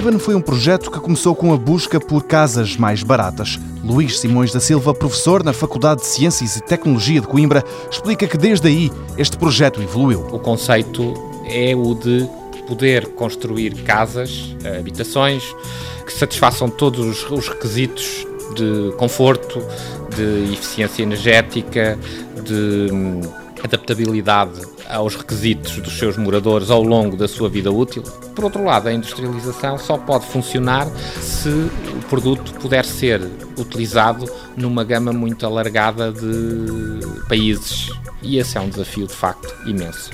Coolhaven foi um projeto que começou com a busca por casas mais baratas. Luís Simões da Silva, professor na Faculdade de Ciências e Tecnologia de Coimbra, explica que desde aí este projeto evoluiu. O conceito é o de poder construir casas, habitações, que satisfaçam todos os requisitos de conforto, de eficiência energética, de hum, adaptabilidade aos requisitos dos seus moradores ao longo da sua vida útil. Por outro lado, a industrialização só pode funcionar se o produto puder ser utilizado numa gama muito alargada de países. E esse é um desafio de facto imenso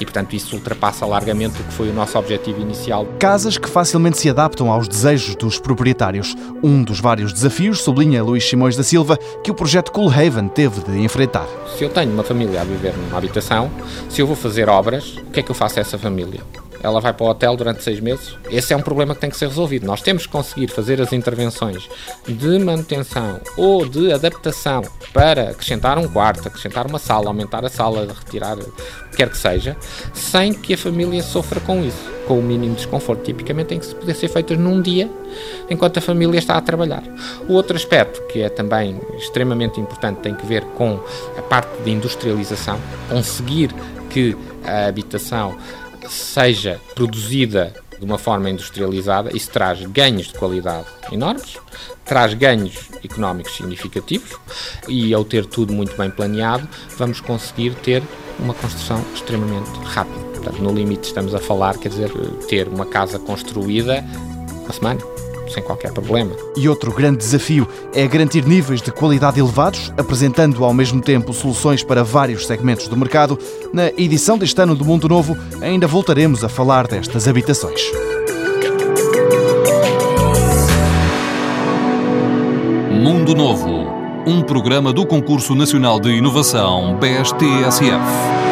e, portanto, isso ultrapassa largamente o que foi o nosso objetivo inicial. Casas que facilmente se adaptam aos desejos dos proprietários. Um dos vários desafios, sublinha Luís Simões da Silva, que o projeto Coolhaven teve de enfrentar. Se eu tenho uma família a viver numa habitação, se eu vou fazer obras, o que é que eu faço a essa família? Ela vai para o hotel durante seis meses. Esse é um problema que tem que ser resolvido. Nós temos que conseguir fazer as intervenções de manutenção ou de adaptação para acrescentar um quarto, acrescentar uma sala, aumentar a sala, retirar, quer que seja, sem que a família sofra com isso, com o mínimo desconforto. Tipicamente tem que poder ser feitas num dia, enquanto a família está a trabalhar. O outro aspecto que é também extremamente importante tem que ver com a parte de industrialização, conseguir que a habitação seja produzida de uma forma industrializada, isso traz ganhos de qualidade enormes, traz ganhos económicos significativos e, ao ter tudo muito bem planeado, vamos conseguir ter uma construção extremamente rápida. Portanto, no limite, estamos a falar, quer dizer, ter uma casa construída uma semana sem qualquer problema. E outro grande desafio é garantir níveis de qualidade elevados, apresentando ao mesmo tempo soluções para vários segmentos do mercado. Na edição deste ano do Mundo Novo, ainda voltaremos a falar destas habitações. Mundo Novo, um programa do Concurso Nacional de Inovação BSTSF.